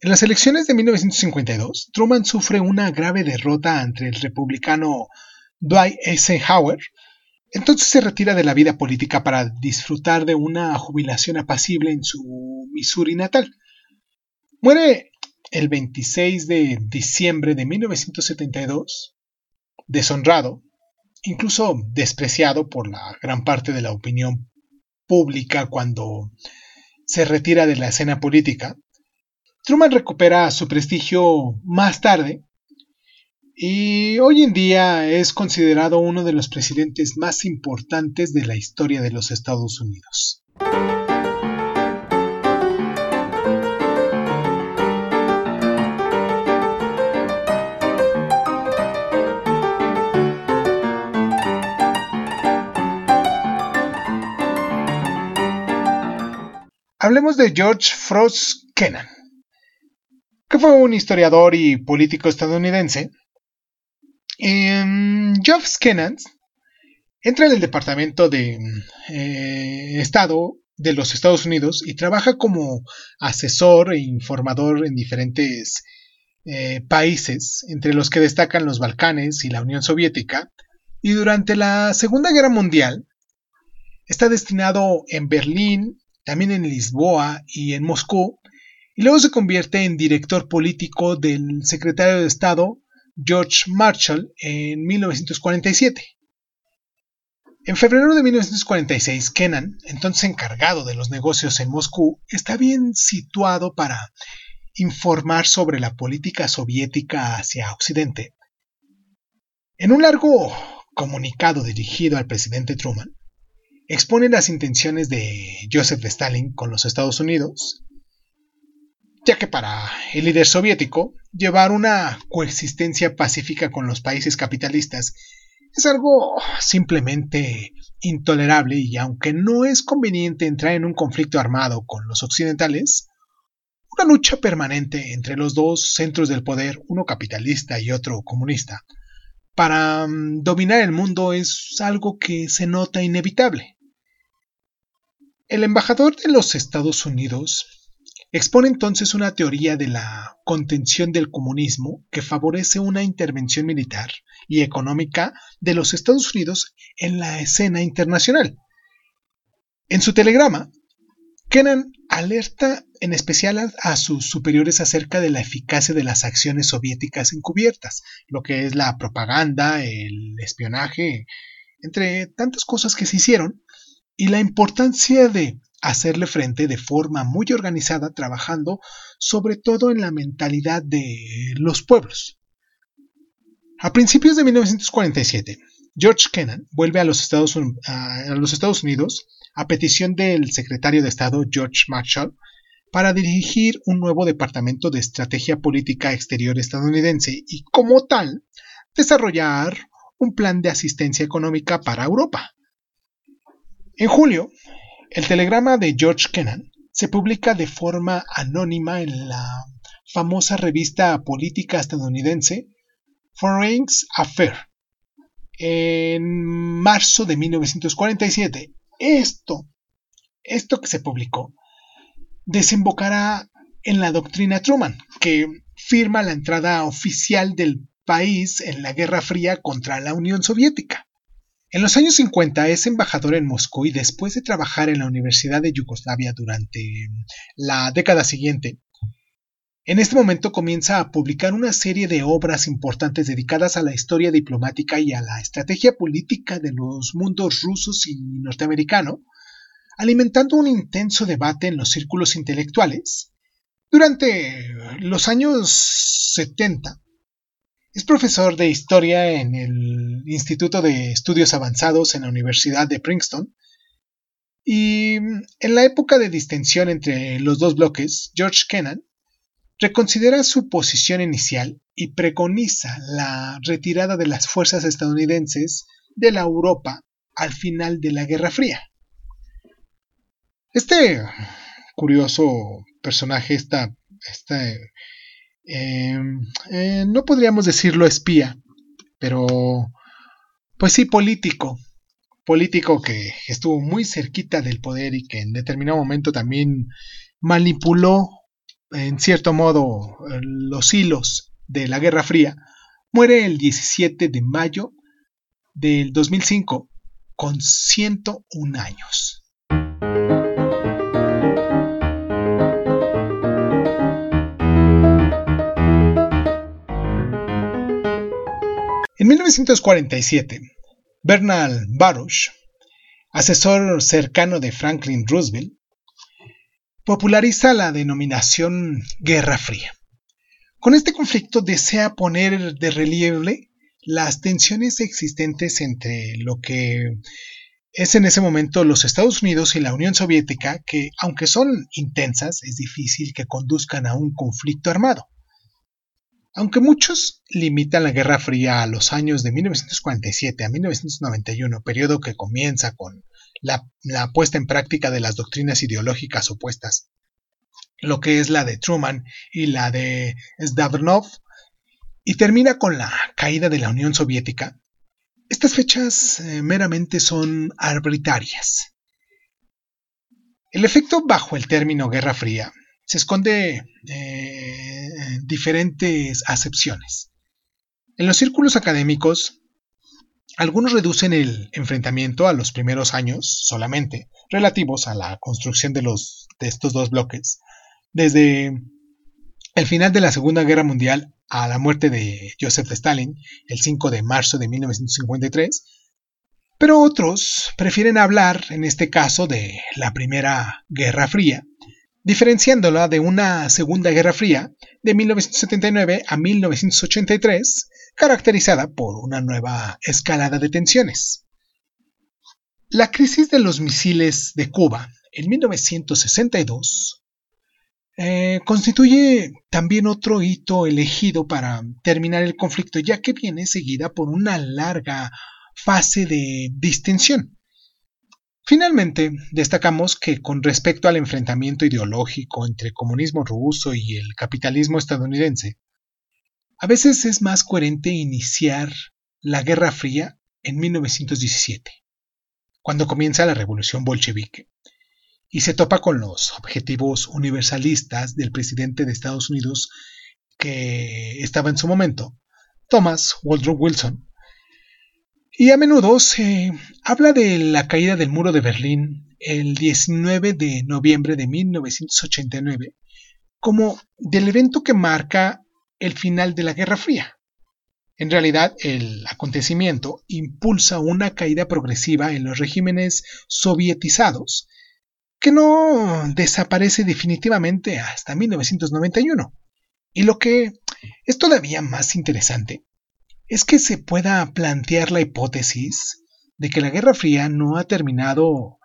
En las elecciones de 1952, Truman sufre una grave derrota ante el republicano Dwight Eisenhower, entonces se retira de la vida política para disfrutar de una jubilación apacible en su Missouri natal. Muere el 26 de diciembre de 1972 deshonrado, incluso despreciado por la gran parte de la opinión pública cuando se retira de la escena política, Truman recupera su prestigio más tarde y hoy en día es considerado uno de los presidentes más importantes de la historia de los Estados Unidos. Hablemos de George Frost Kennan, que fue un historiador y político estadounidense. George Kennan entra en el Departamento de eh, Estado de los Estados Unidos y trabaja como asesor e informador en diferentes eh, países, entre los que destacan los Balcanes y la Unión Soviética. Y durante la Segunda Guerra Mundial está destinado en Berlín, también en Lisboa y en Moscú, y luego se convierte en director político del secretario de Estado George Marshall en 1947. En febrero de 1946, Kennan, entonces encargado de los negocios en Moscú, está bien situado para informar sobre la política soviética hacia Occidente. En un largo comunicado dirigido al presidente Truman, expone las intenciones de Joseph Stalin con los Estados Unidos, ya que para el líder soviético llevar una coexistencia pacífica con los países capitalistas es algo simplemente intolerable y aunque no es conveniente entrar en un conflicto armado con los occidentales, una lucha permanente entre los dos centros del poder, uno capitalista y otro comunista, para mm, dominar el mundo es algo que se nota inevitable. El embajador de los Estados Unidos expone entonces una teoría de la contención del comunismo que favorece una intervención militar y económica de los Estados Unidos en la escena internacional. En su telegrama, Kennan alerta en especial a, sus superiores acerca de la eficacia de las acciones soviéticas encubiertas, lo que es la propaganda, el espionaje, entre tantas cosas que se hicieron, y la importancia de hacerle frente de forma muy organizada, trabajando sobre todo en la mentalidad de los pueblos. A principios de 1947, George Kennan vuelve a los Estados, a los Estados Unidos a petición del secretario de Estado George Marshall para dirigir un nuevo departamento de estrategia política exterior estadounidense y como tal desarrollar un plan de asistencia económica para Europa. En julio, el telegrama de George Kennan se publica de forma anónima en la famosa revista política estadounidense Foreign Affairs en marzo de 1947 esto, esto que se publicó, desembocará en la doctrina Truman, que firma la entrada oficial del país en la Guerra Fría contra la Unión Soviética. En los años 50 es embajador en Moscú y después de trabajar en la Universidad de Yugoslavia durante la década siguiente, en este momento comienza a publicar una serie de obras importantes dedicadas a la historia diplomática y a la estrategia política de los mundos rusos y norteamericano, alimentando un intenso debate en los círculos intelectuales. Durante los años 70, es profesor de historia en el Instituto de Estudios Avanzados en la Universidad de Princeton. Y en la época de distensión entre los dos bloques, George Kennan reconsidera su posición inicial y preconiza la retirada de las fuerzas estadounidenses de la Europa al final de la Guerra Fría. Este curioso personaje, esta, em, eh, no podríamos decirlo espía, pero pues sí político, político que estuvo muy cerquita del poder y que en determinado momento también manipuló en cierto modo, los hilos de la Guerra Fría, muere el 17 de mayo del 2005 con 101 años. En 1947, Bernard Baruch, asesor cercano de Franklin Roosevelt, populariza la denominación Guerra Fría. Con este conflicto desea poner de relieve las tensiones existentes entre lo que es en ese momento los Estados Unidos y la Unión Soviética, que aunque son intensas, es difícil que conduzcan a un conflicto armado. Aunque muchos limitan la Guerra Fría a los años de 1947 a 1991, periodo que comienza con la, puesta en práctica de las doctrinas ideológicas opuestas, lo que es la de Truman y la de Sdavronov, y termina con la caída de la Unión Soviética, estas fechas eh, meramente son arbitrarias. El efecto bajo el término Guerra Fría se esconde eh, diferentes acepciones. En los círculos académicos, algunos reducen el enfrentamiento a los primeros años solamente, relativos a la construcción de, los, de estos dos bloques, desde el final de la Segunda Guerra Mundial a la muerte de Joseph Stalin, el 5 de marzo de 1953, pero otros prefieren hablar, en este caso, de la Primera Guerra Fría, diferenciándola de una Segunda Guerra Fría de 1979 a 1983, caracterizada por una nueva escalada de tensiones. La crisis de los misiles de Cuba en 1962 eh, constituye también otro hito elegido para terminar el conflicto, ya que viene seguida por una larga fase de distensión. Finalmente, destacamos que con respecto al enfrentamiento ideológico entre el comunismo ruso y el capitalismo estadounidense, a veces es más coherente iniciar la Guerra Fría en 1917, cuando comienza la Revolución Bolchevique y se topa con los objetivos universalistas del presidente de Estados Unidos que estaba en su momento, Thomas Woodrow Wilson. Y a menudo se habla de la caída del muro de Berlín el 19 de noviembre de 1989 como del evento que marca el final de la Guerra Fría. En realidad, el acontecimiento impulsa una caída progresiva en los regímenes sovietizados que no desaparece definitivamente hasta 1991. Y lo que es todavía más interesante es que se pueda plantear la hipótesis de que la Guerra Fría no ha terminado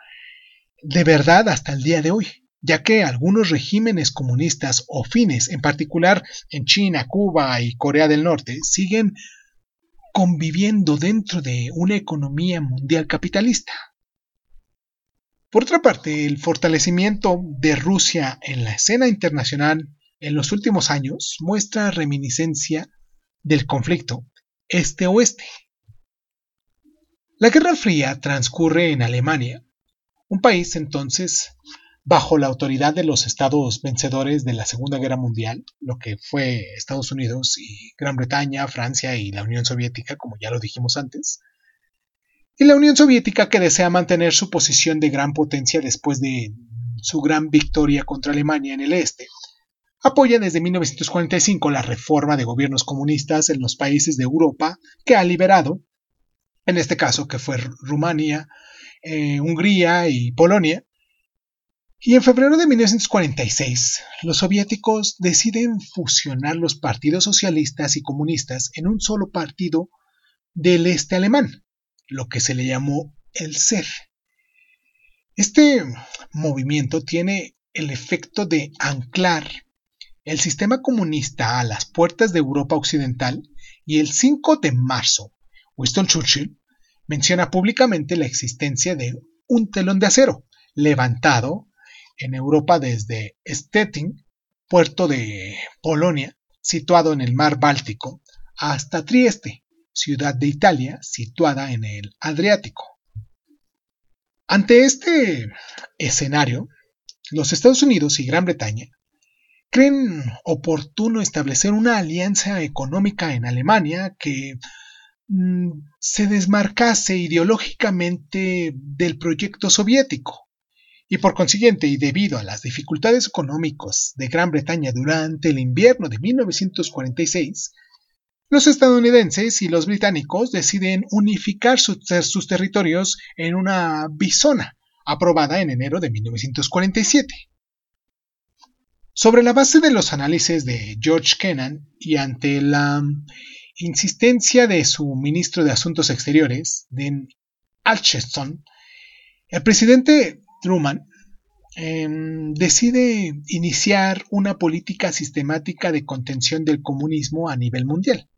de verdad hasta el día de hoy, ya que algunos regímenes comunistas o fines, en particular en China, Cuba y Corea del Norte, siguen conviviendo dentro de una economía mundial capitalista. Por otra parte, el fortalecimiento de Rusia en la escena internacional en los últimos años muestra reminiscencia del conflicto este-oeste. La Guerra Fría transcurre en Alemania, un país entonces bajo la autoridad de los estados vencedores de la Segunda Guerra Mundial, lo que fue Estados Unidos y Gran Bretaña, Francia y la Unión Soviética, como ya lo dijimos antes, y la Unión Soviética que desea mantener su posición de gran potencia después de su gran victoria contra Alemania en el este, apoya desde 1945 la reforma de gobiernos comunistas en los países de Europa que ha liberado, en este caso que fue Rumania, eh, Hungría y Polonia. Y en febrero de 1946, los soviéticos deciden fusionar los partidos socialistas y comunistas en un solo partido del este alemán, lo que se le llamó el SER. Este movimiento tiene el efecto de anclar el sistema comunista a las puertas de Europa Occidental y el 5 de marzo, Winston Churchill menciona públicamente la existencia de un telón de acero levantado en Europa desde Stettin, puerto de Polonia, situado en el mar Báltico, hasta Trieste, ciudad de Italia situada en el Adriático. Ante este escenario, los Estados Unidos y Gran Bretaña creen oportuno establecer una alianza económica en Alemania que mm, se desmarcase ideológicamente del proyecto soviético. Y por consiguiente, y debido a las dificultades económicas de Gran Bretaña durante el invierno de 1946, los estadounidenses y los británicos deciden unificar sus, territorios en una bisona, aprobada en enero de 1947. Sobre la base de los análisis de George Kennan y ante la insistencia de su ministro de Asuntos Exteriores, Dean Acheson, el presidente Truman em, decide iniciar una política sistemática de contención del comunismo a nivel mundial.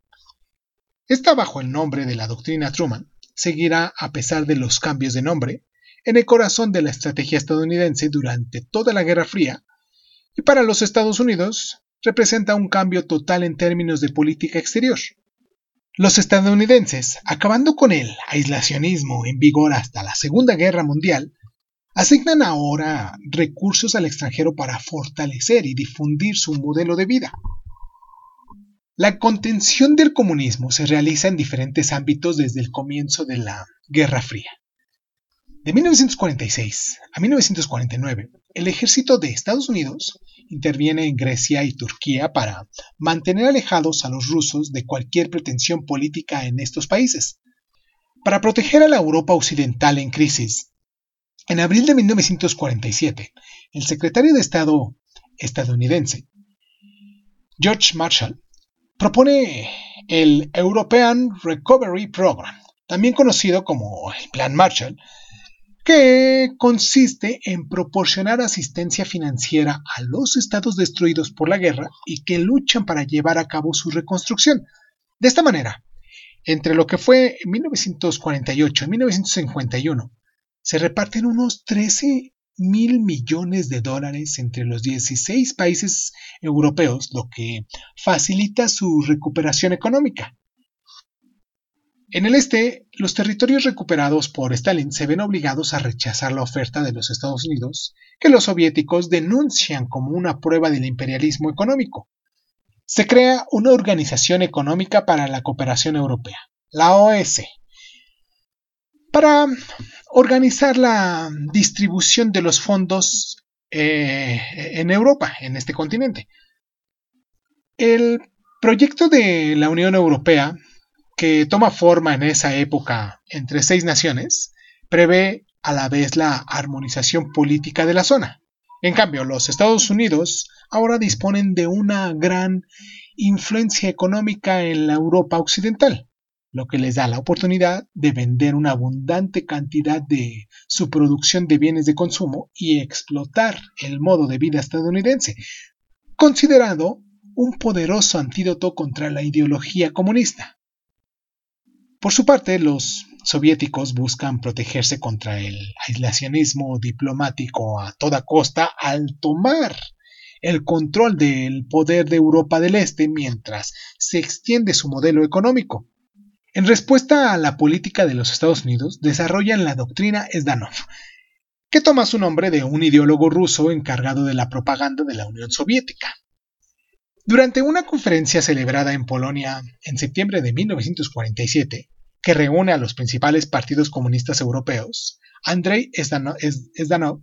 Esta bajo el nombre de la doctrina Truman seguirá a pesar de los cambios de nombre en el corazón de la estrategia estadounidense durante toda la Guerra Fría y para los Estados Unidos representa un cambio total en términos de política exterior. Los estadounidenses, acabando con el aislacionismo en vigor hasta la Segunda Guerra Mundial, asignan ahora recursos al extranjero para fortalecer y difundir su modelo de vida. La contención del comunismo se realiza en diferentes ámbitos desde el comienzo de la Guerra Fría. De 1946 a 1949, el ejército de Estados Unidos interviene en Grecia y Turquía para mantener alejados a los rusos de cualquier pretensión política en estos países. Para proteger a la Europa occidental en crisis, en abril de 1947, el secretario de Estado estadounidense, George Marshall, propone el European Recovery Program, también conocido como el Plan Marshall, que consiste en proporcionar asistencia financiera a los estados destruidos por la guerra y que luchan para llevar a cabo su reconstrucción. De esta manera, entre lo que fue 1948 y 1951, se reparten unos 13 mil millones de dólares entre los 16 países europeos, lo que facilita su recuperación económica. En el este, los territorios recuperados por Stalin se ven obligados a rechazar la oferta de los Estados Unidos, que los soviéticos denuncian como una prueba del imperialismo económico. Se crea una organización económica para la cooperación europea, la OS, para organizar la distribución de los fondos eh, en Europa, en este continente. El proyecto de la Unión Europea que toma forma en esa época entre seis naciones, prevé a la vez la armonización política de la zona. En cambio, los Estados Unidos ahora disponen de una gran influencia económica en la Europa occidental, lo que les da la oportunidad de vender una abundante cantidad de su producción de bienes de consumo y explotar el modo de vida estadounidense, considerado un poderoso antídoto contra la ideología comunista. Por su parte, los soviéticos buscan protegerse contra el aislacionismo diplomático a toda costa al tomar el control del poder de Europa del Este mientras se extiende su modelo económico. En respuesta a la política de los Estados Unidos, desarrollan la doctrina Zdanov, que toma su nombre de un ideólogo ruso encargado de la propaganda de la Unión Soviética. Durante una conferencia celebrada en Polonia en septiembre de 1947, que reúne a los principales partidos comunistas europeos, Andrei Zdanov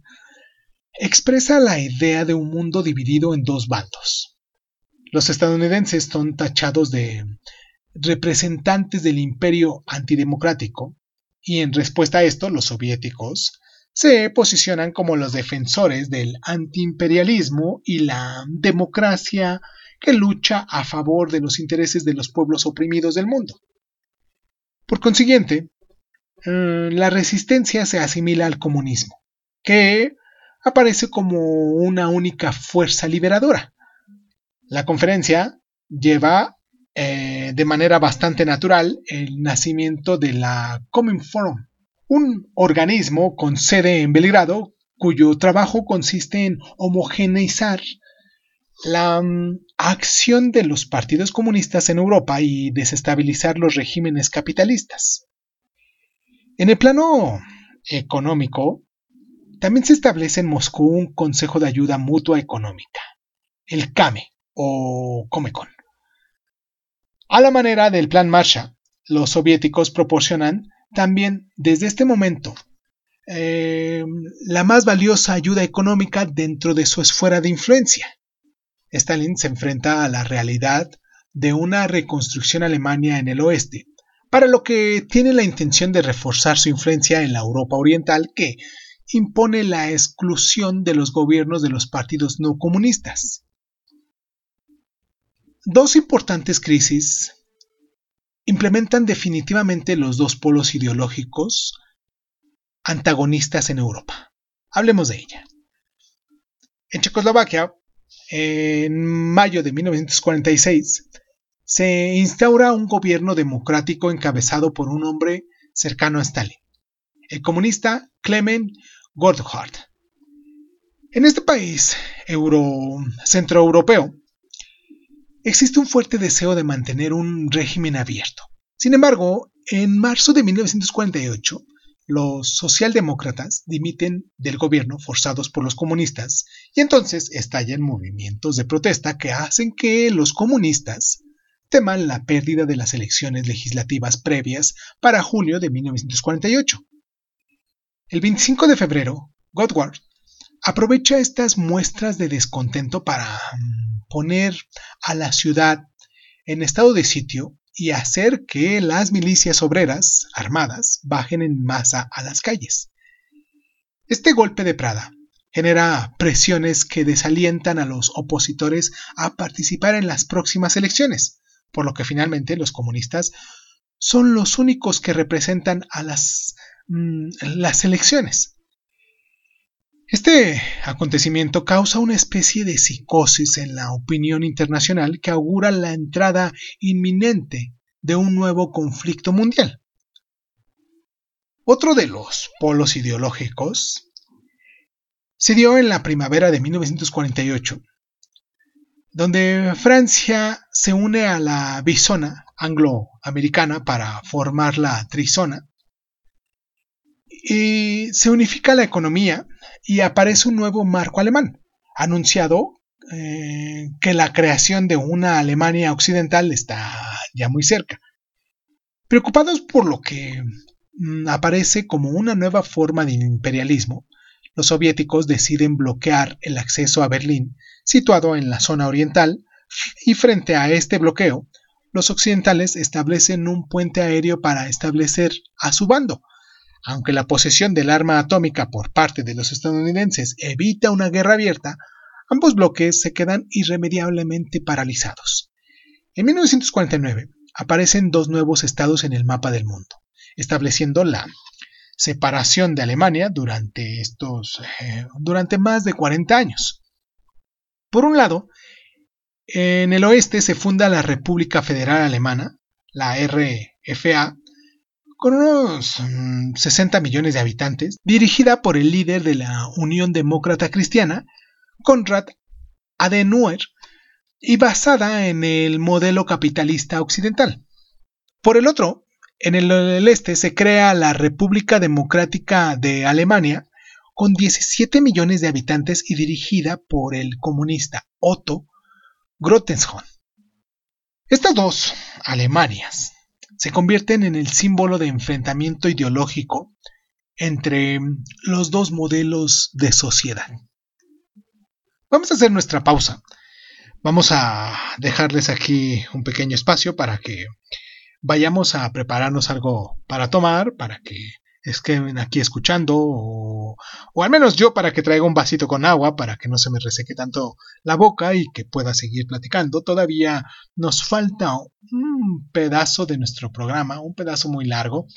expresa la idea de un mundo dividido en dos bandos. Los estadounidenses son tachados de representantes del imperio antidemocrático y en respuesta a esto los soviéticos se posicionan como los defensores del antiimperialismo y la democracia que lucha a favor de los intereses de los pueblos oprimidos del mundo. Por consiguiente, eh, la resistencia se asimila al comunismo, que aparece como una única fuerza liberadora. La conferencia lleva eh, de manera bastante natural el nacimiento de la Common Forum, un organismo con sede en Belgrado cuyo trabajo consiste en homogeneizar la mm, acción de los partidos comunistas en Europa y desestabilizar los regímenes capitalistas. En el plano económico, también se establece en Moscú un Consejo de Ayuda Mutua Económica, el CAME o Comecon. A la manera del Plan Marshall, los soviéticos proporcionan también desde este momento eh, la más valiosa ayuda económica dentro de su esfera de influencia. Stalin se enfrenta a la realidad de una reconstrucción alemania en el oeste, para lo que tiene la intención de reforzar su influencia en la Europa Oriental que impone la exclusión de los gobiernos de los partidos no comunistas. Dos importantes crisis implementan definitivamente los dos polos ideológicos antagonistas en Europa. Hablemos de ella. En Checoslovaquia, en mayo de 1946, se instaura un gobierno democrático encabezado por un hombre cercano a Stalin, el comunista Clement Gotthardt. En este país euro, centroeuropeo existe un fuerte deseo de mantener un régimen abierto. Sin embargo, en marzo de 1948, los socialdemócratas dimiten del gobierno forzados por los comunistas y entonces estallan movimientos de protesta que hacen que los comunistas teman la pérdida de las elecciones legislativas previas para julio de 1948. El 25 de febrero, Godward aprovecha estas muestras de descontento para mm, poner a la ciudad en estado de sitio y hacer que las milicias obreras armadas bajen en masa a las calles. Este golpe de Prada genera presiones que desalientan a los opositores a participar en las próximas elecciones, por lo que finalmente los comunistas son los únicos que representan a las, mm, las elecciones. Este acontecimiento causa una especie de psicosis en la opinión internacional que augura la entrada inminente de un nuevo conflicto mundial. Otro de los polos ideológicos se dio en la primavera de 1948, donde Francia se une a la bisona angloamericana para formar la trizona. Y se unifica la economía y aparece un nuevo marco alemán, anunciado eh, que la creación de una Alemania occidental está ya muy cerca. Preocupados por lo que mm, aparece como una nueva forma de imperialismo, los soviéticos deciden bloquear el acceso a Berlín, situado en la zona oriental, y frente a este bloqueo, los occidentales establecen un puente aéreo para establecer a su bando. Aunque la posesión del arma atómica por parte de los estadounidenses evita una guerra abierta, ambos bloques se quedan irremediablemente paralizados. En 1949 aparecen dos nuevos estados en el mapa del mundo, estableciendo la separación de Alemania durante estos eh, durante más de 40 años. Por un lado, en el oeste se funda la República Federal Alemana, la RFA, con unos 60 mm, millones de habitantes, dirigida por el líder de la Unión Demócrata Cristiana, Konrad Adenauer, y basada en el modelo capitalista occidental. Por el otro, en el, este se crea la República Democrática de Alemania, con 17 millones de habitantes y dirigida por el comunista Otto Grottenshorn. Estas dos Alemanias se convierten en el símbolo de enfrentamiento ideológico entre los dos modelos de sociedad. Vamos a hacer nuestra pausa. Vamos a dejarles aquí un pequeño espacio para que vayamos a prepararnos algo para tomar, para que estén aquí escuchando, o, al menos yo para que traiga un vasito con agua, para que no se me reseque tanto la boca y que pueda seguir platicando. Todavía nos falta un pedazo de nuestro programa, un pedazo muy largo.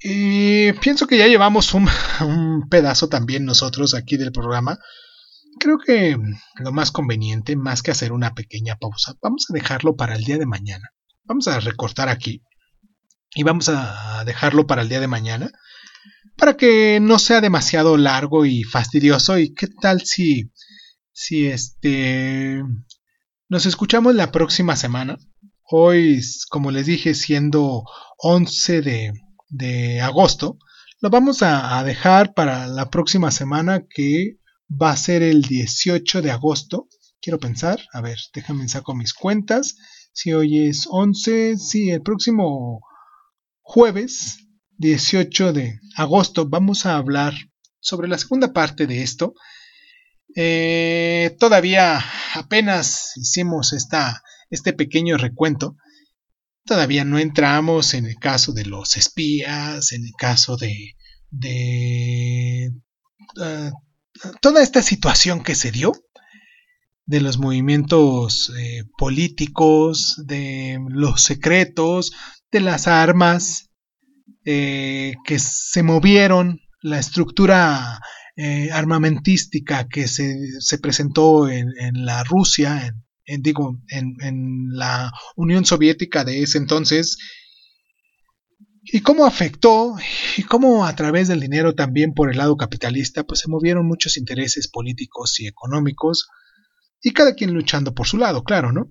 Y pienso que ya llevamos un, un pedazo también nosotros aquí del programa. Creo que lo más conveniente, más que hacer una pequeña pausa, vamos a dejarlo para el día de mañana. Vamos a recortar aquí y vamos a dejarlo para el día de mañana para que no sea demasiado largo y fastidioso. Y qué tal si si este nos escuchamos la próxima semana hoy como les dije siendo 11 de, de agosto lo vamos a, dejar para la próxima semana que va a ser el 18 de agosto. Quiero pensar a ver déjame saco mis cuentas. Si hoy es 11 sí el próximo jueves 18 de agosto vamos a hablar sobre la segunda parte de esto. Eh, todavía apenas hicimos esta, este pequeño recuento. Todavía no entramos en el caso de los espías, en el caso de, de uh, toda esta situación que se dio, de los movimientos eh, políticos, de los secretos, de las armas eh, que se movieron, la estructura eh, armamentística que se, se presentó en, en, la Rusia, en, digo, en, en, la Unión Soviética de ese entonces, y cómo afectó, y cómo a través del dinero también por el lado capitalista, pues se movieron muchos intereses políticos y económicos, y cada quien luchando por su lado, claro, ¿no?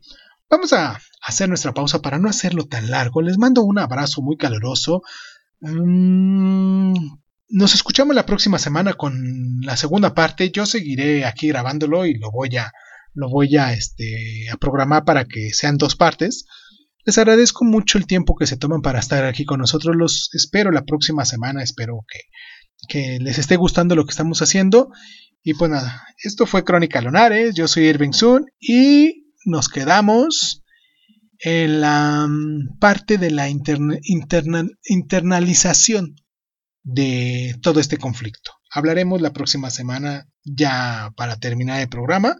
Vamos a hacer nuestra pausa para no hacerlo tan largo. Les mando un abrazo muy caluroso. Mm, nos escuchamos la próxima semana con la segunda parte. Yo seguiré aquí grabándolo y lo voy a, lo voy a, este, a programar para que sean dos partes. Les agradezco mucho el tiempo que se toman para estar aquí con nosotros. Los espero la próxima semana. Espero que, que les esté gustando lo que estamos haciendo. Y pues nada, esto fue Crónica Lunares. Yo soy Irving Sun y nos quedamos en la mm, parte de la internalización de todo este conflicto. Hablaremos la próxima semana ya para terminar el programa.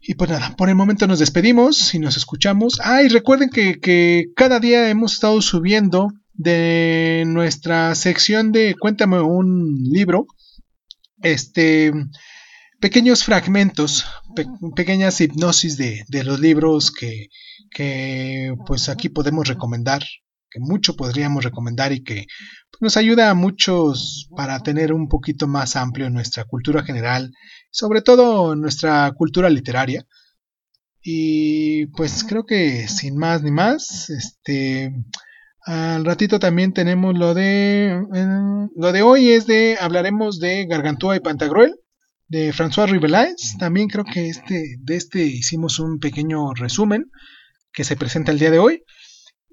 Y pues nada, por el momento nos despedimos y nos escuchamos. Ah, y recuerden que, que cada día hemos estado subiendo de nuestra sección de Cuéntame un libro. Este pequeños fragmentos, pequeñas hipnosis de, de los libros que, que, pues aquí podemos recomendar, que mucho podríamos recomendar y que pues, nos ayuda a muchos para tener un poquito más amplio nuestra cultura general, sobre todo nuestra cultura literaria. Y pues creo que sin más ni más, este al ratito también tenemos lo de lo de hoy es de hablaremos de Gargantúa y Pantagruel de François Ribelais. También creo que este de este hicimos un pequeño resumen que se presenta el día de hoy.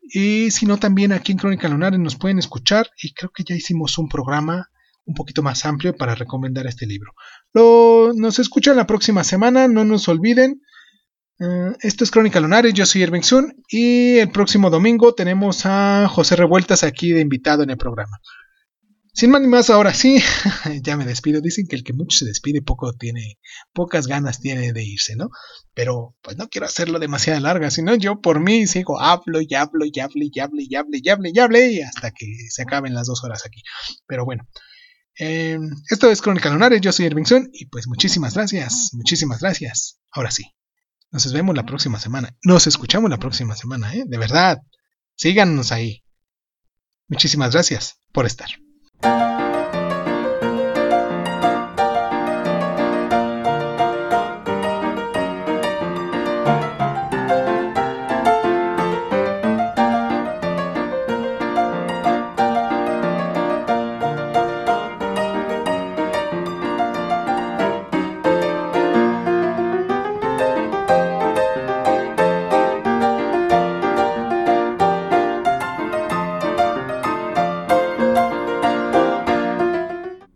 Y si no, también aquí en Crónica Lunares nos pueden escuchar y creo que ya hicimos un programa un poquito más amplio para recomendar este libro. Lo, nos escuchan la próxima semana, no nos olviden. Eh, esto es Crónica Lunares, yo soy Irving Sun y el próximo domingo tenemos a José Revueltas aquí de invitado en el programa. Sin más ni más, ahora sí, ya me despido. Dicen que el que mucho se despide, poco tiene, pocas ganas tiene de irse, ¿no? Pero pues no quiero hacerlo demasiado larga, sino yo por mí sigo, hablo y hablo y hablo y hablo y hablo y hablo y hablo hasta que se acaben las dos horas aquí. Pero bueno, eh, esto es Crónica Lunares, yo soy Irving Sun y pues muchísimas gracias, muchísimas gracias. Ahora sí, nos vemos la próxima semana. Nos escuchamos la próxima semana, ¿eh? De verdad, síganos ahí. Muchísimas gracias por estar. Thank you.